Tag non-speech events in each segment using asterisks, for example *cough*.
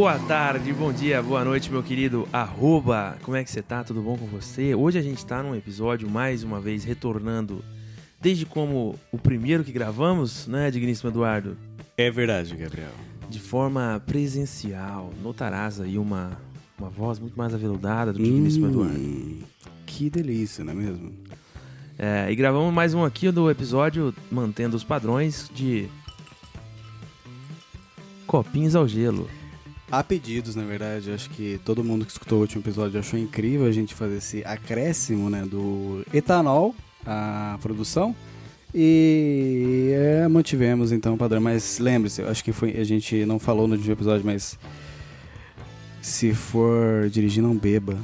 Boa tarde, bom dia, boa noite, meu querido arroba. Como é que você tá? Tudo bom com você? Hoje a gente tá num episódio, mais uma vez, retornando desde como o primeiro que gravamos, né, digníssimo Eduardo? É verdade, Gabriel. De forma presencial. Notarás aí uma, uma voz muito mais aveludada do digníssimo Eduardo. Hum, que delícia, não é mesmo? É, e gravamos mais um aqui do episódio mantendo os padrões de copinhos ao gelo. Há pedidos, na verdade. Acho que todo mundo que escutou o último episódio achou incrível a gente fazer esse acréscimo né, do etanol à produção. E é, mantivemos então o padrão. Mas lembre-se, acho que foi, a gente não falou no último episódio, mas se for dirigir, não beba.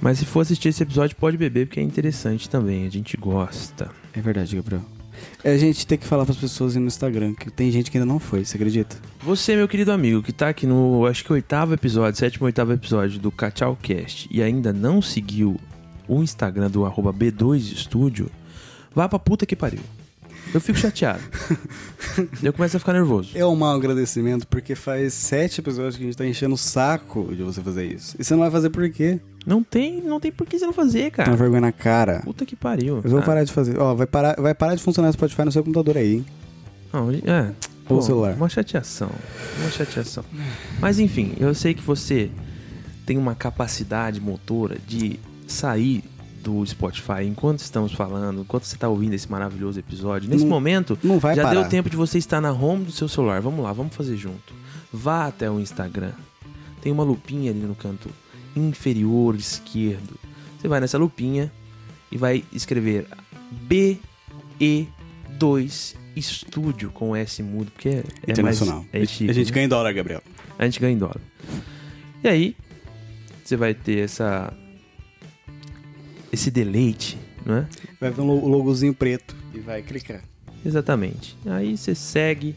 Mas se for assistir esse episódio, pode beber, porque é interessante também. A gente gosta. É verdade, Gabriel. É, a gente tem que falar para as pessoas no Instagram, que tem gente que ainda não foi, você acredita? Você, meu querido amigo, que tá aqui no, acho que oitavo episódio, sétimo ou oitavo episódio do Cachalcast e ainda não seguiu o Instagram do arroba B2Studio, vá pra puta que pariu. Eu fico chateado. *laughs* eu começo a ficar nervoso. É um mau agradecimento, porque faz sete episódios que a gente tá enchendo o saco de você fazer isso. E você não vai fazer por quê? Não tem, não tem por que você não fazer, cara. uma vergonha na cara. Puta que pariu. Eu vou parar de fazer. Ó, vai parar, vai parar de funcionar o Spotify no seu computador aí, hein? Não, é. Ou celular. Uma chateação. Uma chateação. Mas enfim, eu sei que você tem uma capacidade motora de sair do Spotify enquanto estamos falando, enquanto você está ouvindo esse maravilhoso episódio. Nesse Não- momento, não vai já parar. deu tempo de você estar na home do seu celular. Vamos lá, vamos fazer junto. Vá até o Instagram. Tem uma lupinha ali no canto inferior esquerdo. Você vai nessa lupinha e vai escrever BE2 Estúdio com S mudo, porque é, é Internacional. mais. É chique, a gente né? ganha em dólar, Gabriel. A gente ganha em dólar. E aí, você vai ter essa. Esse deleite, não é? Vai ver um lo- logozinho preto e vai clicar. Exatamente. Aí você segue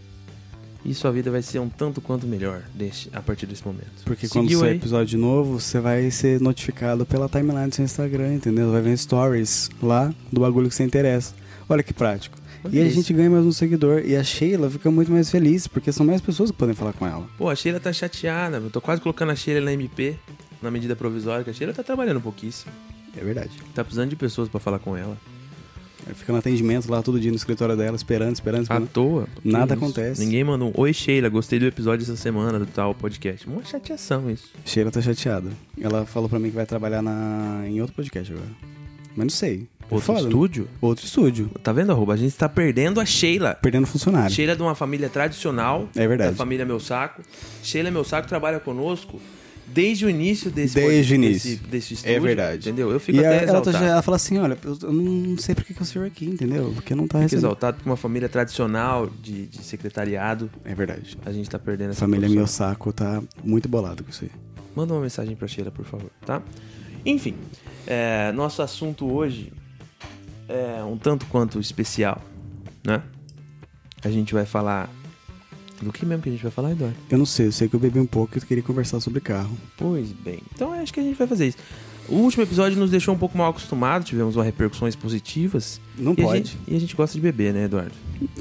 e sua vida vai ser um tanto quanto melhor deste, a partir desse momento. Porque quando Seguiu sair aí? episódio novo, você vai ser notificado pela timeline do seu Instagram, entendeu? Vai ver stories lá do bagulho que você interessa. Olha que prático. Olha e a isso. gente ganha mais um seguidor. E a Sheila fica muito mais feliz, porque são mais pessoas que podem falar com ela. Pô, a Sheila tá chateada. Eu tô quase colocando a Sheila na MP, na medida provisória, que a Sheila tá trabalhando pouquíssimo. É verdade. Tá precisando de pessoas pra falar com ela. Ela fica no atendimento lá todo dia no escritório dela, esperando, esperando, À esperando. toa. porque Nada isso. acontece. Ninguém mandou um Oi, Sheila, gostei do episódio dessa semana do tal podcast. Uma chateação isso. Sheila tá chateada. Ela falou pra mim que vai trabalhar na... em outro podcast agora. Mas não sei. É Outro foda, né? estúdio? Outro estúdio. Tá vendo, arroba? A gente tá perdendo a Sheila. Perdendo funcionário. Sheila é de uma família tradicional. É verdade. Da família Meu Saco. Sheila Meu Saco trabalha conosco desde o início desse Desde o início. Desse, desse estúdio. É verdade. Entendeu? Eu fico E até ela, ela, tá- exaltado. ela fala assim, olha, eu eu não sei por que eu sirvo aqui, entendeu? Porque não tá Fico recebendo. exaltado por uma família tradicional de, de secretariado. É verdade. A gente tá perdendo A essa família profissão. Miyosako tá muito bolado com isso aí. Manda uma mensagem pra Sheila, por favor, tá? Enfim, é, nosso assunto hoje é um tanto quanto especial, né? A gente vai falar. Do que mesmo que a gente vai falar, Eduardo? Eu não sei, eu sei que eu bebi um pouco e eu queria conversar sobre carro. Pois bem. Então acho que a gente vai fazer isso. O último episódio nos deixou um pouco mal acostumados, tivemos uma repercussões positivas. Não e A pode. gente, e a gente gosta de beber, né, Eduardo?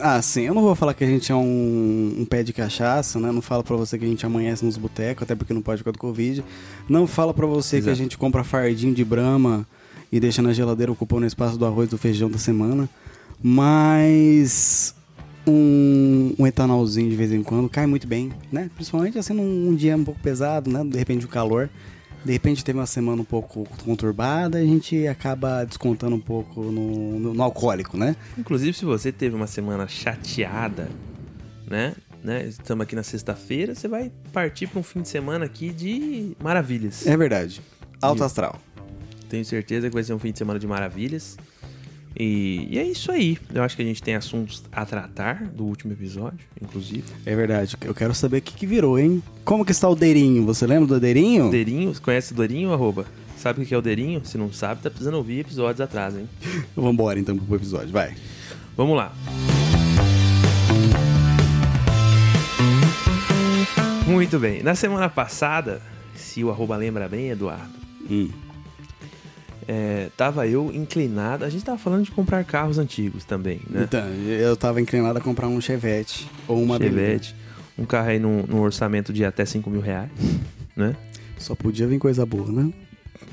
Ah, sim, eu não vou falar que a gente é um, um pé de cachaça, né? Não falo pra você que a gente amanhece nos botecos, até porque não pode por causa do Covid. Não falo pra você que Exato. a gente compra fardinho de brama e deixa na geladeira ocupando o espaço do arroz do feijão da semana. Mas um, um etanolzinho de vez em quando cai muito bem, né? Principalmente assim num um dia um pouco pesado, né? De repente o calor. De repente teve uma semana um pouco conturbada, a gente acaba descontando um pouco no, no- no alcoólico, né? Inclusive, se você teve uma semana chateada, né? né? Estamos aqui na sexta-feira, você vai partir para um fim de semana aqui de maravilhas. É verdade. Alto astral. Tenho certeza que vai ser um fim de semana de maravilhas. E, e é isso aí. Eu acho que a gente tem assuntos a tratar do último episódio, inclusive. É verdade. Eu quero saber o que, que virou, hein? Como que está o Deirinho? Você lembra do Deirinho? Deirinho, você conhece o Deirinho, arroba? Sabe o que é o Deirinho? Se não sabe, tá precisando ouvir episódios atrás, hein? *laughs* Vambora então pro episódio, vai. Vamos lá. Muito bem. Na semana passada, se o arroba lembra bem, Eduardo, Hum. É, tava eu inclinado. A gente tava falando de comprar carros antigos também, né? Então, eu tava inclinado a comprar um Chevette ou uma Chevette. Um carro aí num, num orçamento de até 5 mil reais, *laughs* né? Só podia vir coisa boa, né?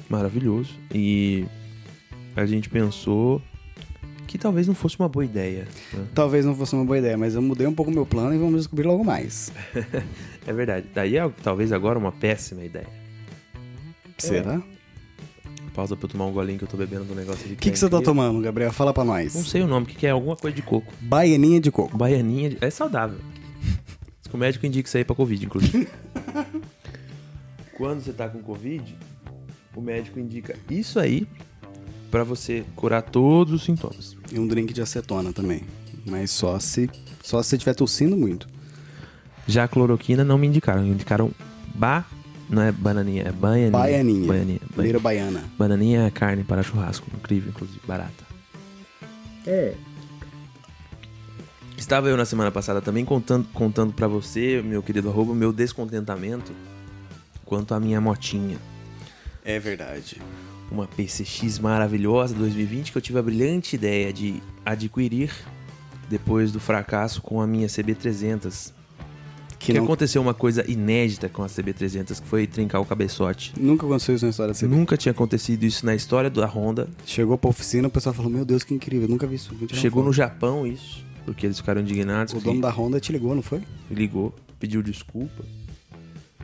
Maravilhoso. E a gente pensou que talvez não fosse uma boa ideia. né? Talvez não fosse uma boa ideia, mas eu mudei um pouco meu plano e vamos descobrir logo mais. *laughs* É verdade. Daí é talvez agora uma péssima ideia. Será? Pausa pra eu tomar um golinho que eu tô bebendo do negócio aqui. O que, que você tá tomando, Gabriel? Fala pra nós. Não sei o nome, o que, que é? Alguma coisa de coco. Baianinha de coco. Baianinha. de- É saudável. Que o médico indica isso aí pra Covid, inclusive. *laughs* Quando você tá com Covid, o médico indica isso aí pra você curar todos os sintomas. E um drink de acetona também. Mas só se, só se você estiver tossindo muito. Já a cloroquina não me indicaram. Indicaram ba... Não é bananinha, é baianinha. Baianinha. Baianinha. Baiana. Bananinha é carne para churrasco. Incrível, inclusive. Barata. É. Estava eu na semana passada também contando, contando para você, meu querido arroba, o meu descontentamento quanto à minha motinha. É verdade. Uma PCX maravilhosa 2020 que eu tive a brilhante ideia de adquirir depois do fracasso com a minha CB300. Que, Que não- aconteceu uma coisa inédita com a CB300, que foi trincar o cabeçote. nunca aconteceu isso na história. Você Nunca tinha acontecido isso na história da Honda. chegou pra oficina, o pessoal falou, meu Deus, que incrível, nunca vi isso. Chegou no foto." Japão isso, porque eles ficaram indignados. O dono da Honda te ligou, não foi? ligou, pediu desculpa,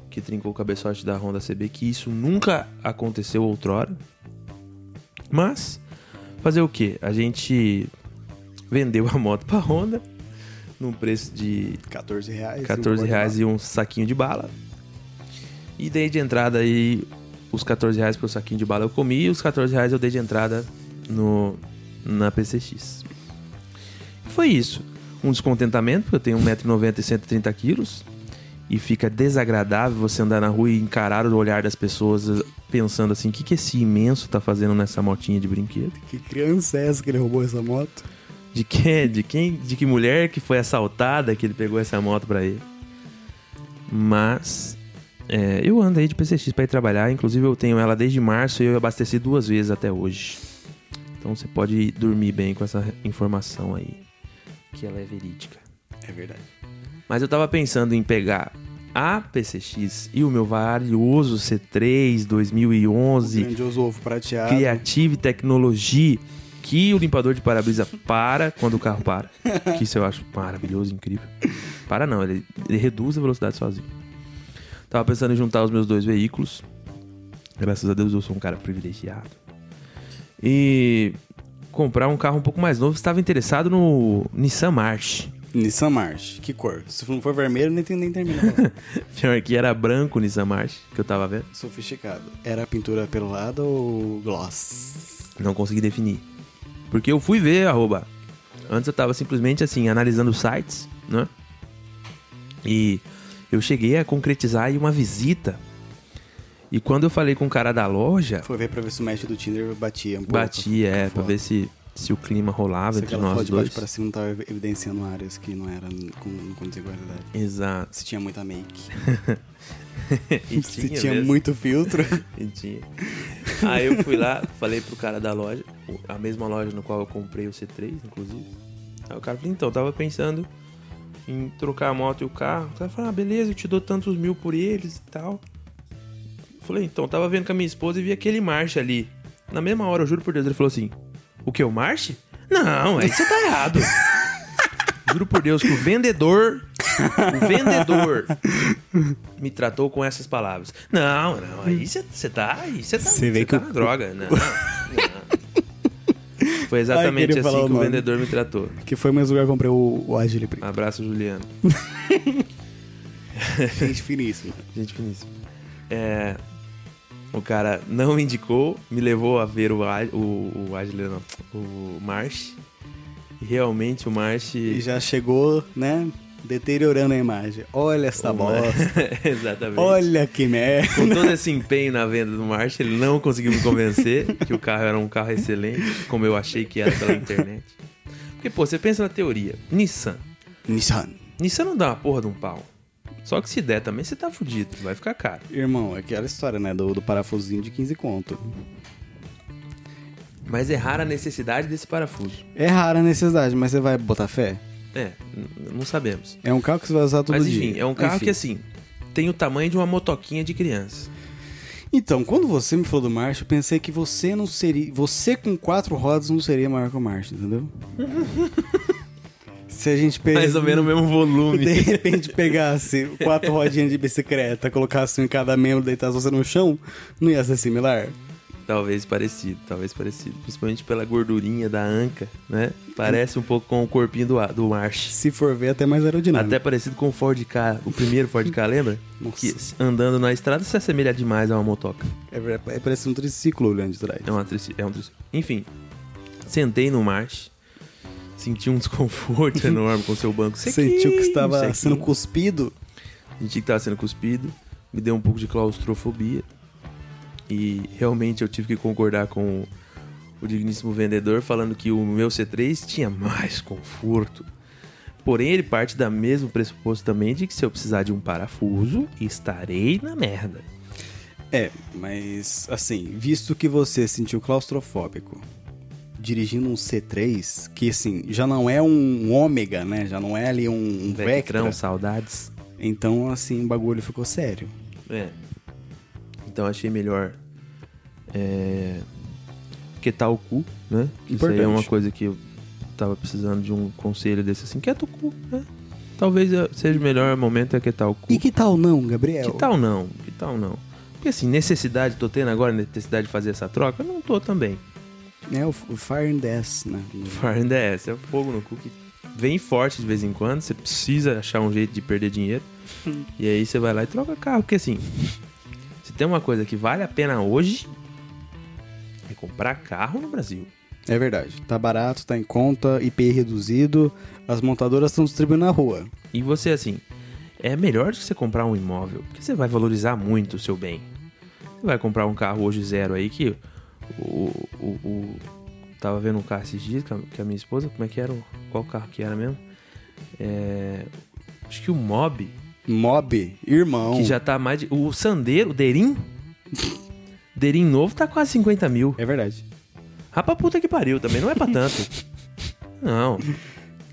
que trincou o cabeçote da Honda CB, que isso nunca aconteceu outrora. Mas, fazer o que? A gente vendeu a moto pra Honda num preço de 14 reais. 14 reais e um saquinho de bala. E dei de entrada aí os 14 reais pelo saquinho de bala eu comi e os 14 reais eu dei de entrada no, na PCX. Foi isso. Um descontentamento, porque eu tenho 1,90m e 130 quilos. E fica desagradável você andar na rua e encarar o olhar das pessoas pensando assim, o que, que esse imenso tá fazendo nessa motinha de brinquedo? Que criança é essa que ele roubou essa moto? De quem? De quem? De que mulher que foi assaltada que ele pegou essa moto pra ele? Mas é, eu ando aí de PCX pra ir trabalhar. Inclusive eu tenho ela desde março e eu abasteci duas vezes até hoje. Então você pode dormir bem com essa informação aí, que ela é verídica. É verdade. Mas eu tava pensando em pegar a PCX e o meu valioso C3 2011 Grandioso ovo prateado. Creative Technology que o limpador de para-brisa para quando o carro para. *laughs* Que isso eu acho maravilhoso, incrível. Para não, ele, ele reduz a velocidade sozinho. Tava pensando em juntar os meus dois veículos. Graças a Deus eu sou um cara privilegiado. E comprar um carro um pouco mais novo. Estava interessado no Nissan March. Nissan March. Que cor? Se não for vermelho, nem, nem termina. *laughs* Pior que era branco o Nissan March, que eu tava vendo. Sofisticado. Era pintura pelo lado ou gloss? Não consegui definir. Porque eu fui ver, arroba. Antes eu tava simplesmente assim, analisando sites, né? E eu cheguei a concretizar aí uma visita. E quando eu falei com o cara da loja, Foi ver pra ver se o match do Tinder batia um pouco. bati, é, pra ver se, se o clima rolava Se entre nós foto de dois. pra cima não tava evidenciando áreas que não eram com, com desigualdade. Exato. Se tinha muita make. E *laughs* Se tinha tinha mesmo. muito filtro. E *laughs* tinha. *laughs* Aí eu fui lá, falei pro cara da loja, a mesma loja no qual eu comprei o C3, inclusive. Aí o cara falou, então, tava pensando em trocar a moto e o carro. O cara falou, ah, beleza, eu te dou tantos mil por eles e tal. Eu falei, então, eu tava vendo com a minha esposa e vi aquele March ali. Na mesma hora, eu juro por Deus, ele falou assim, o que, o March? Não, aí você tá errado. *laughs* juro por Deus que o vendedor, o vendedor me tratou com essas palavras. Não, não, aí você tá, aí você tá, Cê cê que tá o- na droga. Não, *laughs* não. Foi exatamente falar assim o que o nome. vendedor me tratou. que foi o mesmo lugar que eu comprei o, o Agile. Abraço, Juliano. *laughs* Gente finíssima. Gente finíssima. É, O cara não me indicou, me levou a ver o, o, o Ágil, não, o March. E realmente o March. E já chegou, né? Deteriorando a imagem. Olha essa bosta. *laughs* Exatamente. Olha que merda. Com todo esse empenho na venda do March, ele não conseguiu me convencer que o carro era um carro excelente, como eu achei que era pela internet. Porque, pô, você pensa na teoria. Nissan. Nissan. Nissan não dá uma porra de um pau. Só que se der também, você tá fudido. Vai ficar caro. Irmão, é aquela história, né? Do, do parafusinho de 15 conto. Mas é rara a necessidade desse parafuso. É rara a necessidade, mas você vai botar fé? É, não sabemos. É um carro que você vai usar todo Mas dia. enfim, é um carro Enfim. que assim, tem o tamanho de uma motoquinha de criança. Então, quando você me falou do March, eu pensei que você não seria. Você com quatro rodas não seria maior que o March, entendeu? *laughs* Se a gente pegar. Mais ou menos o mesmo volume. De repente pegasse quatro rodinhas de bicicleta, colocasse um em cada membro, deitasse você no chão, não ia ser similar? Talvez parecido, talvez parecido. Principalmente pela gordurinha da anca, né? Parece um pouco com o corpinho do, do March. Se for ver, até mais aerodinâmico. Até parecido com o Ford K, o primeiro Ford K, lembra? *laughs* Nossa. Que andando na estrada se assemelha demais a uma motoca. É, ver- é, parece um triciclo olhando de trás. É, uma trici- é um trici- Enfim, sentei no March, senti um desconforto *laughs* enorme com o seu banco sequinho, Sentiu que estava sequinho. sendo cuspido? Senti que estava sendo cuspido, me deu um pouco de claustrofobia. E realmente eu tive que concordar com o digníssimo vendedor falando que o meu C3 tinha mais conforto. Porém, ele parte da mesmo pressuposto também de que se eu precisar de um parafuso, estarei na merda. É, mas assim, visto que você se sentiu claustrofóbico dirigindo um C3, que assim, já não é um ômega, né? Já não é ali um, um Vectra. Vectrão, saudades. Então, assim, o bagulho ficou sério. É. Então achei melhor é, quietar o cu, né? Isso aí é Importante. uma coisa que eu tava precisando de um conselho desse assim, quieta o cu, né? Talvez seja o melhor momento é quietar o cu. E que tal não, Gabriel? Que tal não? Que tal não? Porque assim, necessidade, tô tendo agora necessidade de fazer essa troca? Não tô também. É o, o Fire and Death, né? Fire and DS, é fogo no cu que vem forte de vez em quando, você precisa achar um jeito de perder dinheiro. e aí você vai lá e troca carro, porque assim, se tem uma coisa que vale a pena hoje, é comprar carro no Brasil. É verdade. Tá barato, tá em conta, IPI reduzido, as montadoras estão distribuindo na rua. E você, assim, é melhor do que você comprar um imóvel, porque você vai valorizar muito o seu bem. Você vai comprar um carro hoje zero aí que o. o, o- tava vendo um carro esses dias com a, com a minha esposa, como é que era? o- Qual carro que era mesmo? É, acho que o Mob, Mob, irmão. que já tá mais de. O Sandero, o Derim. *laughs* Derim novo tá quase 50 mil. É verdade. Rapa puta que pariu também, não é pra tanto. *laughs* Não.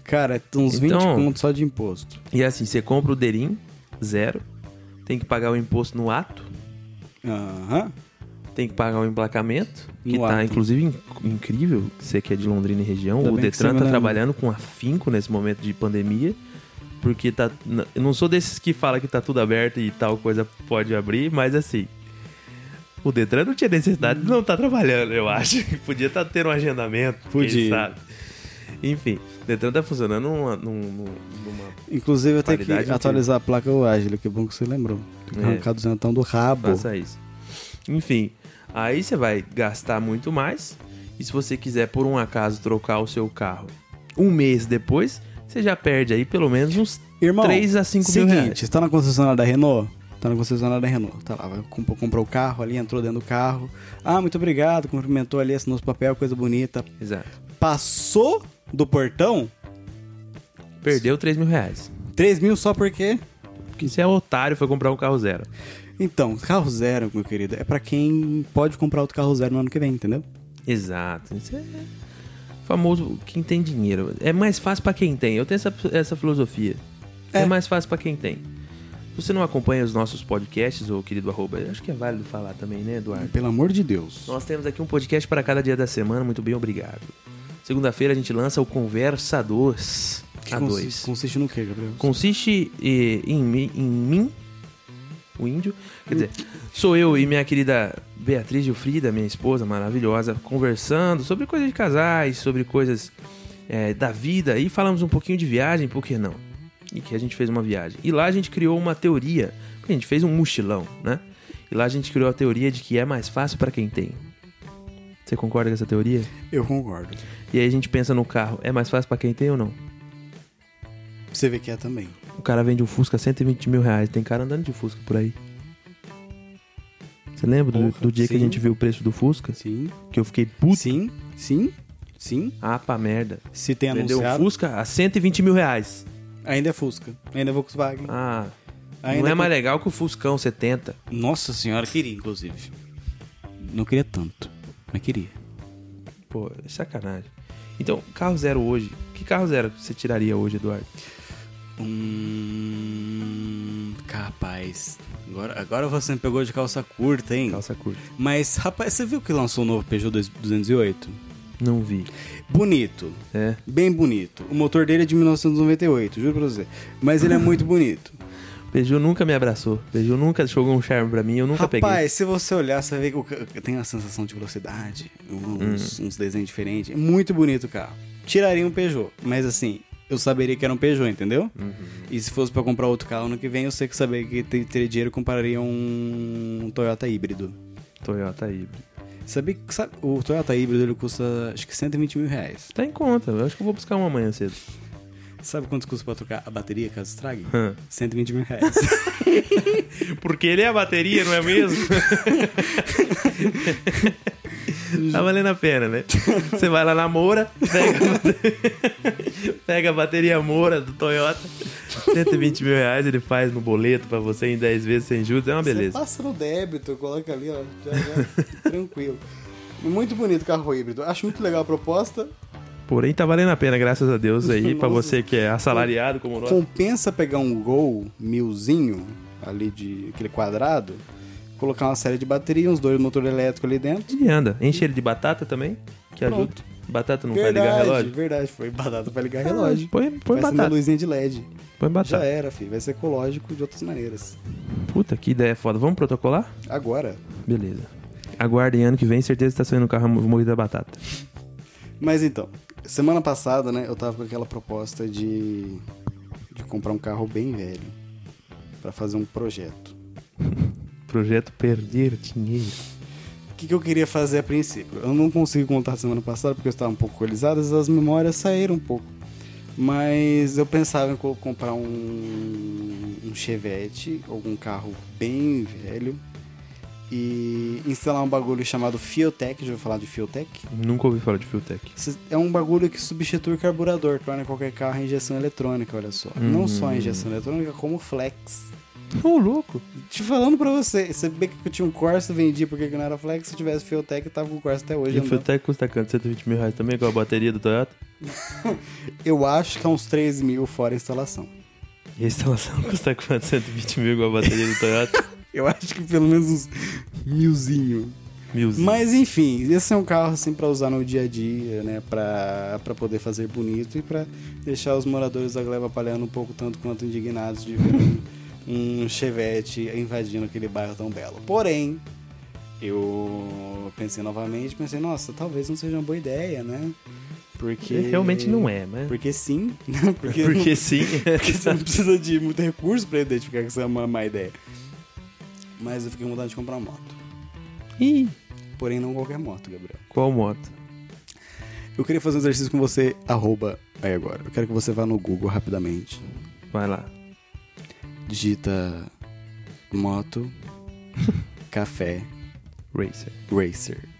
Cara, é uns 20 Então- contos só de imposto. E assim, você compra o Derim, zero. Tem que pagar o imposto no ato. Aham. Tem que pagar o emplacamento, que No tá ato. inclusive inc- incrível. Você que é de Londrina e região, Ainda o Detran tá trabalhando com afinco nesse momento de pandemia. Porque tá. Eu não sou desses que fala que tá tudo aberto e tal coisa pode abrir, mas assim. O Detran não tinha necessidade de não estar trabalhando, eu acho. *laughs* Podia estar tendo um agendamento, Podia. sabe. Enfim, o Detran tá funcionando numa, num- num- numa Inclusive, eu tenho que atualizar a placa do Ágil, que bom que você lembrou. Tem que É. arrancar do zentão do rabo. Faça isso. Enfim, aí você vai gastar muito mais. E se você quiser, por um acaso, trocar o seu carro um mês depois, você já perde aí pelo menos uns Irmão, 3 a 5 mil seguinte, reais. você tá na concessionária da Renault? Tá na concessionária da Renault. Tá lá, comprou, comprou o carro ali, entrou dentro do carro. Ah, muito obrigado, cumprimentou ali, assinou os papel, coisa bonita. Exato. Passou do portão, Perdeu 3 mil reais. 3 mil só porque... Porque você é otário foi comprar um carro zero. Então, carro zero, meu querido, é pra quem pode comprar outro carro zero no ano que vem, entendeu? Exato. Isso é famoso quem tem dinheiro. É mais fácil pra quem tem. Eu tenho essa, essa filosofia. É. É. mais fácil pra quem tem. Se você não acompanha os nossos podcasts, ô querido arroba, acho que é válido falar também, né, Eduardo? Pelo amor de Deus. Nós temos aqui um podcast para cada dia da semana, muito bem, obrigado. Segunda-feira a gente lança o Conversa 2 Que a consi- 2. Consiste no quê, Gabriel? Consiste eh, em, em mim, o índio, quer dizer, sou eu e minha querida Beatriz Gilfrida, minha esposa maravilhosa, conversando sobre coisas de casais, sobre coisas eh, da vida e falamos um pouquinho de viagem, por que não? E que a gente fez uma viagem. E lá a gente criou uma teoria, porque a gente fez um mochilão, né? E lá a gente criou a teoria de que é mais fácil pra quem tem. Você concorda com essa teoria? Eu concordo. E aí a gente pensa no carro, é mais fácil pra quem tem ou não? Você vê que é também. O cara vende um Fusca a 120 mil reais, tem cara andando de Fusca por aí. Você lembra do, Porra, do dia que a sim. gente viu o preço do Fusca? Sim. Que eu fiquei puto. Sim, sim, sim. Ah, pra merda. Se tem Vendeu anunciado, Fusca a 120 mil reais. ainda é Fusca. Ainda é Volkswagen. Ah, Ainda não é com- mais legal que o Fuscão 70. Nossa senhora, queria, inclusive. Não queria tanto, mas queria. Pô, é sacanagem. Então, carro zero hoje. Que carro zero você tiraria hoje, Eduardo? Hum. Capaz. Agora, agora você me pegou de calça curta, hein? Calça curta. Mas, rapaz, você viu que lançou o novo Peugeot 208? Não vi. Bonito. É. Bem bonito. O motor dele é de 1998, juro pra você. Mas ele é muito *laughs* bonito. Peugeot nunca me abraçou. Peugeot nunca jogou um charme pra mim, eu nunca Rapaz, peguei. se você olhar, você ver que tem uma sensação de velocidade, uns, uns desenhos diferentes. É muito bonito o carro. Tiraria um Peugeot, mas assim, eu saberia que era um Peugeot, entendeu? E se fosse pra comprar outro carro no que vem, eu sei que saber que te- teria dinheiro compraria um Toyota híbrido. Toyota híbrido. Sabia que sabe, o Toyota híbrido ele custa acho que 120 mil reais. Tá em conta, eu acho que eu vou buscar uma amanhã cedo. Sabe quanto custa pra trocar a bateria caso estrague? Hã. 120 mil reais. *laughs* Porque ele é a bateria, não é mesmo? *laughs* *laughs* tá valendo a pena, né? Você vai lá na Moura, pega a bateria, *laughs* pega a bateria Moura do Toyota, 120 mil reais ele faz no boleto pra você em 10 vezes sem juros, é uma Você beleza. passa no débito, coloca ali, ó. Já, já, *laughs* tranquilo. Muito bonito o carro híbrido. Acho muito legal a proposta. Porém, tá valendo a pena, graças a Deus, aí, pra Nossa. você que é assalariado como nós. Compensa pegar um Gol milzinho, ali de aquele quadrado, colocar uma série de bateria, uns dois motores elétricos ali dentro. Ele anda. Enche ele de batata também, que ajuda. Pronto. Batata não vai ligar relógio? verdade. Foi batata pra ligar relógio. Põe, põe Vai ser uma batata. luzinha de LED. Põe Já batata. era, filho. Vai ser ecológico de outras maneiras. Puta, que ideia foda. Vamos protocolar? Agora. Beleza. Aguardem ano que vem, certeza que tá saindo um carro movido a batata. Mas então, semana passada, né, eu tava com aquela proposta de, de comprar um carro bem velho pra fazer um projeto. *laughs* Projeto Perder Dinheiro. O que, que eu queria fazer a princípio? Eu não consegui contar semana passada porque eu estava um pouco alcoolizado, as memórias saíram um pouco. Mas eu pensava em co- comprar um, um Chevette, algum carro bem velho, e instalar um bagulho chamado Fiotech. Já ouviu falar de Fiotech? Nunca ouvi falar de. Esse É um bagulho que substitui o carburador, torna qualquer carro a injeção eletrônica, olha só. Não só a injeção eletrônica, como flex. Ô, louco. Te falando pra você, você vê que eu tinha um Corsa, vendi porque não era flex, se tivesse Fiotech, eu tava com o Corsa até hoje. E o andando. Fueltech custa quanto? 120 mil reais também com a bateria do Toyota? *laughs* Eu acho que é uns 3 mil fora a instalação. E a instalação *laughs* custa quanto? 120 mil com a bateria do Toyota? *laughs* Eu acho que pelo menos uns milzinho. Milzinho. Mas enfim, esse é um carro assim pra usar no dia a dia, né? Pra, pra poder fazer bonito e pra deixar os moradores da Gleba Palhano um pouco tanto quanto indignados de ver um, Chevette invadindo aquele bairro tão belo. Porém, eu pensei novamente, pensei, nossa, talvez não seja uma boa ideia, né? Porque. Realmente não é, mas... Porque sim, *laughs* né? Porque, Porque sim. *laughs* porque você não precisa de muito recurso pra identificar que isso é uma má ideia. Mas eu fiquei com vontade de comprar uma moto. Ih, Porém, não qualquer moto, Gabriel. qual moto? Eu queria fazer um exercício com você, arroba aí agora. Eu quero que você vá no Google rapidamente. Vai lá. Digita moto, *laughs* café, Racer. racer.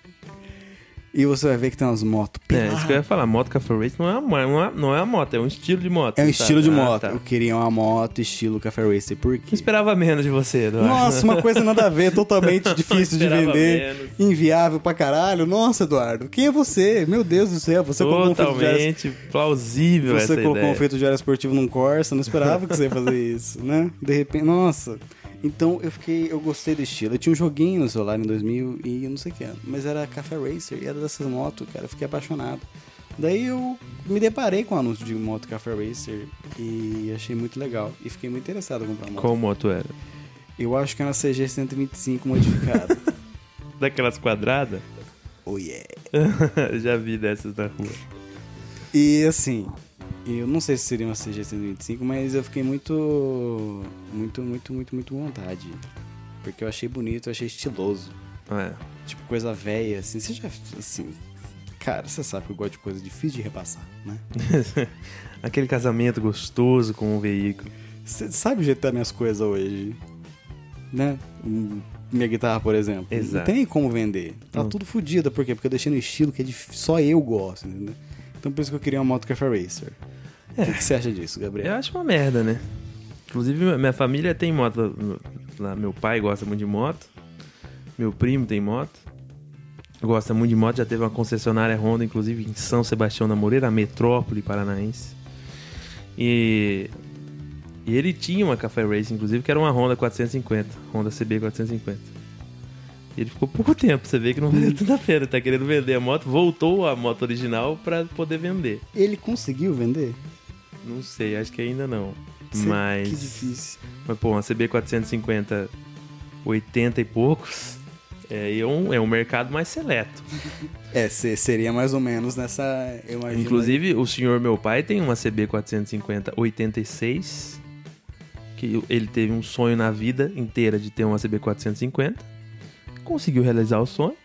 E você vai ver que tem umas motos. É, isso que eu ia falar. Moto Café Racer não é, uma, não, é, não é uma moto, é um estilo de moto. É um sabe? estilo de Ah, moto. tá. Eu queria uma moto estilo café racer. Por Eu quê? esperava menos de você, Eduardo. Nossa, uma coisa nada a ver, totalmente *laughs* difícil de vender, menos. inviável pra caralho. Nossa, Eduardo, quem é você? Meu Deus do céu, você colocou um feito de área, Totalmente plausível você colocou ideia. um feito de área esportivo num Corsa, não esperava que você ia fazer isso, né? De repente, nossa. Então eu fiquei, eu gostei do estilo. Eu tinha um joguinho no celular em 2000 e eu não sei o que ano, mas era Café Racer e era dessas motos, cara, eu fiquei apaixonado. Daí eu me deparei com o anúncio de moto Café Racer e achei muito legal e fiquei muito interessado em comprar uma moto. Qual moto era? Eu acho que era uma CG 125 modificada. *laughs* Daquelas quadradas? oh yeah. *laughs* Já vi dessas na rua. E assim, eu não sei se seria uma CG 125, mas eu fiquei muito, muito, muito, muito, muito à vontade. porque eu achei bonito, eu achei estiloso. É. Tipo, coisa velha, assim. Você já. Assim. Cara, você sabe que eu gosto de coisa difícil de repassar, né? *laughs* Aquele casamento gostoso com o veículo. Você sabe o jeito tá minhas coisas hoje, né? Hum, Minha guitarra, por exemplo. Exato. Não tem como vender. Tá Não. tudo fodido. Por quê? Porque eu deixei no estilo que é dif- só eu gosto, entendeu? Então por isso que eu queria uma moto Cafe Racer. O que, que você acha disso, Eu Gabriel? acho uma merda, né? Inclusive, minha- família tem moto. Meu pai gosta muito de moto. Meu primo tem moto. Gosta muito de moto. Já teve uma concessionária Honda, inclusive em São Sebastião da Moreira, metrópole paranaense. E, e ele tinha uma Café Race, inclusive, que era uma Honda 450. Honda CB 450. Ele ficou pouco tempo. Você vê que não valeu tanta pena. Ele tá querendo vender a moto. Voltou a moto original pra poder vender. Ele conseguiu vender? Não sei, acho que ainda não. Sei, Mas. Que difícil. Mas, pô, uma CB450, 80 e poucos, é, é, um, é um mercado mais seleto. É, se- seria mais ou menos nessa. Inclusive, o senhor meu pai tem uma CB450 86, que ele teve um sonho na vida inteira de ter uma CB450, conseguiu realizar o sonho.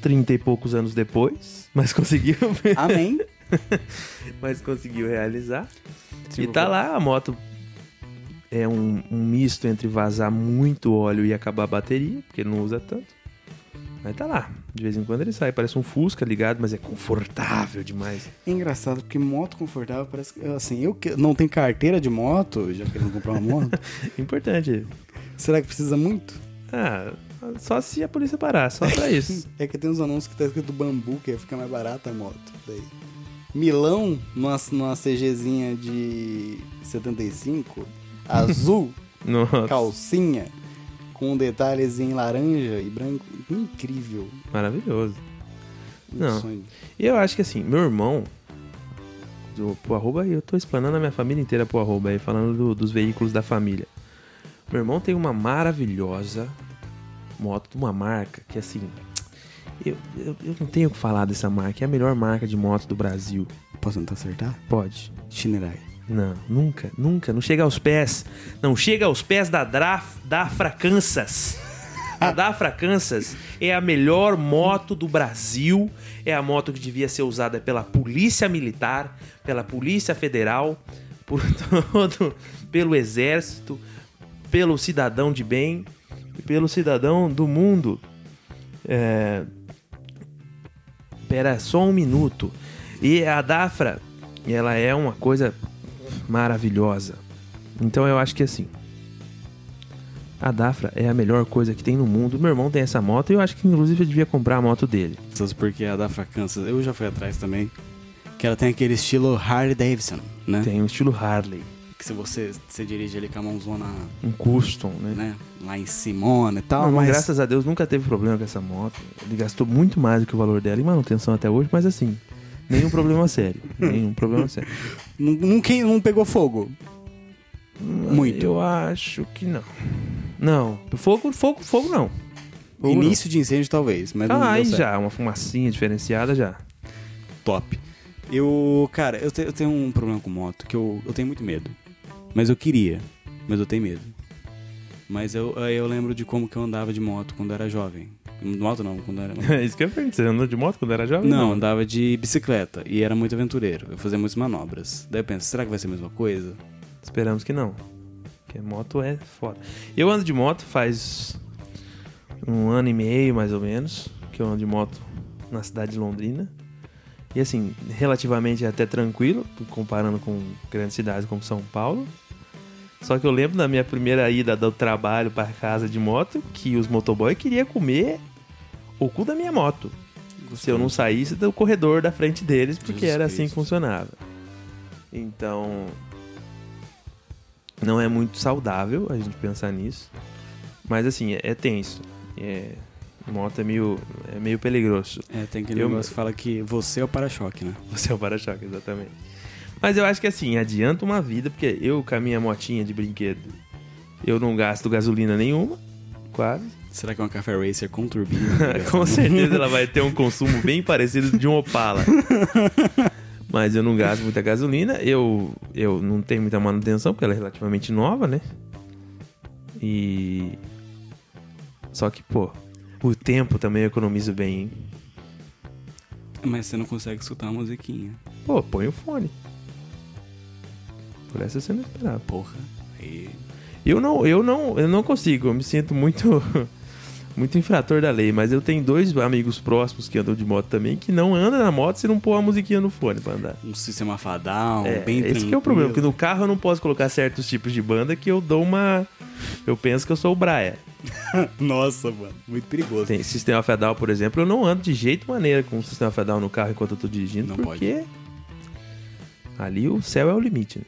30 e poucos anos depois, *laughs* mas conseguiu, Amém. *laughs* mas conseguiu realizar. Tipo, e tá lá, a moto é um, um misto entre vazar muito óleo e acabar a bateria, porque ele não usa tanto. Mas tá lá, de vez em quando ele sai, parece um Fusca ligado, mas é confortável demais. É engraçado, porque moto confortável parece que. Assim, eu que não tenho carteira de moto, já querendo comprar uma moto. *laughs* Importante. será que precisa muito? Ah, só se a polícia parar, só pra *laughs* isso. É que tem uns anúncios que tá escrito bambu, que fica mais barata a moto. Daí. Milão, numa, numa CGzinha de 75, *laughs* azul, calcinha, com detalhes em laranja e branco. Incrível. maravilhoso. Um Não. sonho. E eu acho que assim, meu irmão, do, pro arroba, eu tô explanando a minha família inteira pro arroba aí, falando do- dos veículos da família. Meu irmão tem uma maravilhosa moto de uma marca que assim. Eu, eu, eu não tenho o que falar dessa marca, é a melhor marca de moto do Brasil. Posso tentar acertar? Pode. Shinerai. Não, nunca, nunca. Não chega aos pés. Não chega aos pés da Draf, Dafra Kansas. A Dafra Kansas é a melhor moto do Brasil. É a moto que devia ser usada pela Polícia Militar, pela Polícia Federal, por *laughs* todo, pelo Exército, pelo cidadão de bem pelo cidadão do mundo. É... Pera só um minuto. E a Dafra, ela é uma coisa maravilhosa. Então eu acho que assim. A Dafra é a melhor coisa que tem no mundo. Meu irmão tem essa moto e eu acho que inclusive eu devia comprar a moto dele. Porque a da Kansas, eu já fui atrás também. Que ela tem aquele estilo Harley Davidson, né? Tem um estilo Harley, Que se você, você dirige ali com a mãozona, um custom, né? né? Lá em Simona e tal, irmão, mas... graças a Deus nunca teve problema com essa moto. Ele gastou muito mais do que o valor dela em manutenção até hoje, mas assim, nenhum problema sério. *laughs* nenhum problema sério. Não, não, não pegou fogo. Muito. Eu acho que não. Não, fogo, fogo, fogo não. Fogo não. Início de incêndio, talvez, mas não Ah, aí já, uma fumacinha diferenciada já. Top. Eu, cara, eu, te- eu tenho um problema com moto, que eu, eu tenho muito medo. Mas eu queria, mas eu tenho medo. Mas eu, eu lembro de como que eu andava de moto quando eu era jovem. Moto não, quando era... É *laughs* isso que eu perguntei. Você andou de moto quando era jovem? Não, andava de bicicleta e era muito aventureiro. Eu fazia muitas manobras. Daí eu penso, será que vai ser a mesma coisa? Esperamos que não. Porque moto é foda. Eu ando de moto faz um ano e meio, mais ou menos, que eu ando de moto na cidade de Londrina. E assim, relativamente até tranquilo, comparando com grandes cidades como São Paulo. Só que eu lembro da minha primeira ida do trabalho para casa de moto que os motoboy queriam comer o cu da minha moto. Se eu não saísse do corredor da frente deles, porque Jesus era assim que Cristo. funcionava. Então, não é muito saudável a gente pensar nisso. Mas assim, é, é tenso. É, moto é meio, é meio peligroso. É, tem aquele Eu- negócio que fala que você é o para-choque, né? Você é o para-choque, exatamente. Mas eu acho que assim, adianta uma vida, porque eu com a minha motinha de brinquedo, eu não gasto gasolina nenhuma, quase. Será que é uma Café Racer com turbina? *laughs* Com certeza ela vai ter um consumo bem parecido de um Opala. *laughs* Mas eu não gasto muita gasolina, eu, eu não tenho muita manutenção, porque ela é relativamente nova, né? E. Só que, pô, o tempo também eu economizo bem, hein? Mas você não consegue escutar a musiquinha. Pô, põe o fone. Por essa você não esperava. Porra. Aí. Eu não, eu não, eu não consigo. Eu me sinto muito, muito infrator da lei. Mas eu tenho dois amigos próximos que andam de moto também que não andam na moto se não pôr a musiquinha no fone pra andar. Um sistema fadal, É, bem esse que é o problema, porque no carro eu não posso colocar certos tipos de banda que eu dou uma. Eu penso que eu sou o Braia. *laughs* Nossa, mano. Muito perigoso. Tem sistema fedal, por exemplo, eu não ando de jeito maneira com o sistema fedal no carro enquanto eu tô dirigindo, Não porque ali o céu é o limite, né?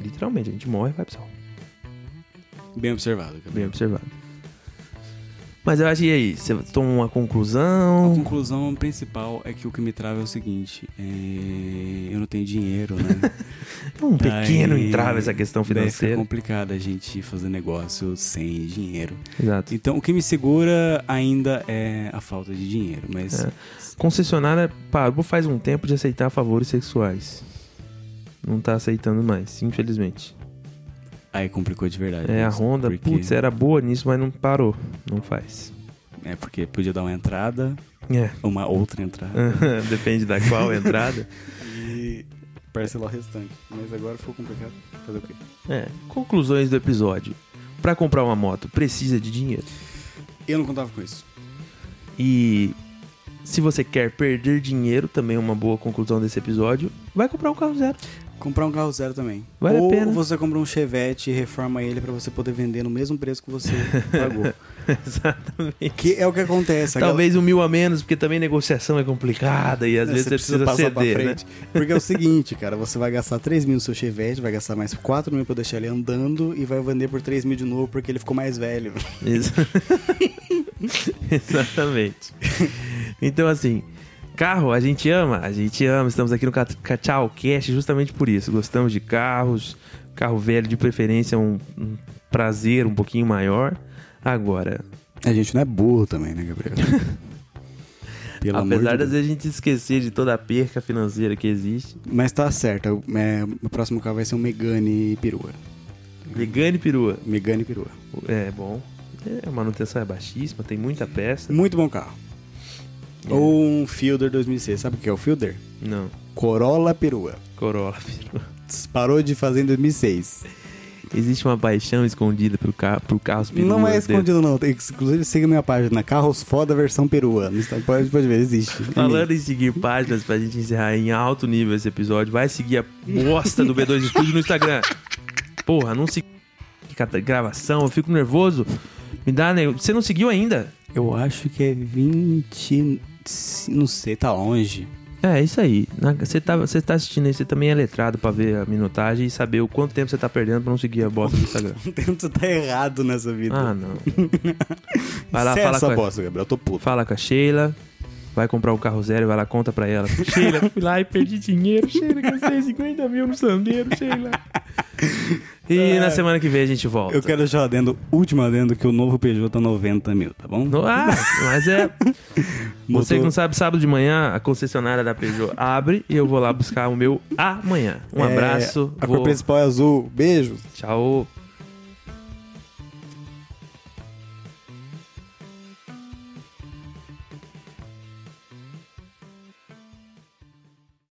Literalmente, a gente morre e vai pro céu. Bem observado, Bem Gabriel. observado. Mas eu acho que aí, você toma uma A conclusão. conclusão principal é que o que me trava é o seguinte: é, eu não tenho dinheiro, né? É *laughs* um pequeno Aí, entrave essa questão financeira. complicado a gente fazer negócio sem dinheiro. Exato. Então, o que me segura ainda é a falta de dinheiro. Mas É. Concessionária parou faz um tempo de aceitar favores sexuais. Não tá aceitando mais, infelizmente. Aí complicou de verdade. É, a mesmo, Honda, porque- putz, era boa nisso, mas não parou. Não faz. É, porque podia dar uma entrada, É. uma outra entrada. *laughs* Depende da qual entrada. *laughs* e parcelar o restante. Mas agora ficou complicado. Fazer o quê? É. Conclusões do episódio. Pra comprar uma moto, precisa de dinheiro. Eu não contava com isso. E se você quer perder dinheiro, também é uma boa conclusão desse episódio, vai comprar um carro zero. Comprar um carro zero também. Vale a Ou pena. você compra um Chevette e reforma ele pra você poder vender no mesmo preço que você pagou. *laughs* Exatamente. que é o que acontece. a Talvez um mil a menos, porque também negociação é complicada e às É, vezes você precisa, ceder, né? Porque é o seguinte, cara, você vai gastar 3 mil no seu Chevette, vai gastar mais 4 mil pra deixar ele andando e vai vender por 3 mil de novo porque ele ficou mais velho. Ex- *laughs* Exatamente. Então, assim, carro a gente ama, a gente ama. Estamos aqui no Ca- Cachau Cast justamente por isso. Gostamos de carros, carro velho de preferência é um, um prazer um pouquinho maior. Agora, A gente não é burro também, né, Gabriel? *laughs* Pelo apesar de das vezes a gente esquecer de toda a perca financeira que existe, Mas tá certo, é, o próximo carro vai ser um Megane perua. vegano e perua. Megane perua. É bom. É, a manutenção é baixíssima, tem muita peça. Muito bom carro. É. Ou um Fielder 2006. Sabe o que é o Fielder? Não, Corolla perua. Corolla perua. Parou de fazer em 2006. Existe uma paixão escondida pro carro, por carros peruas. não é escondido, não. Inclusive, siga minha página, Carros Foda versão perua. No Instagram, Pode, pode ver, existe. *laughs* Falando em seguir páginas pra gente encerrar em alto nível esse episódio, vai seguir a bosta do B2 Studio no Instagram. Porra, não cata- gravação, eu fico nervoso. Me dá? Você não seguiu ainda? Eu acho que é 20. Não sei, tá longe. É, isso aí. Você tá, você tá assistindo aí, você também é letrado pra ver a minutagem e saber o quanto tempo você tá perdendo pra não seguir a bosta do Instagram. *laughs* O tempo tá errado nessa vida. Ah, não. *laughs* Vai lá, Cessa fala essa com, a, bosta, Gabriel. Eu tô puto. fala com a Sheila. Vai comprar um carro zero e vai lá, conta pra ela. *laughs* Sheila, fui lá e perdi dinheiro. Sheila, gastei 50 mil no sandeiro, Sheila. E na semana que vem a gente volta. Eu quero deixar adendo, último adendo, que o novo Peugeot tá 90 mil, tá bom? No- ah, mas é. *laughs* Você que não sabe, sábado de manhã a concessionária da Peugeot abre e eu vou lá buscar o meu amanhã. Um É, abraço. A vou- cor principal é azul. Beijos. Tchau.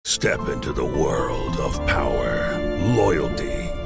Step into the world of power, loyalty,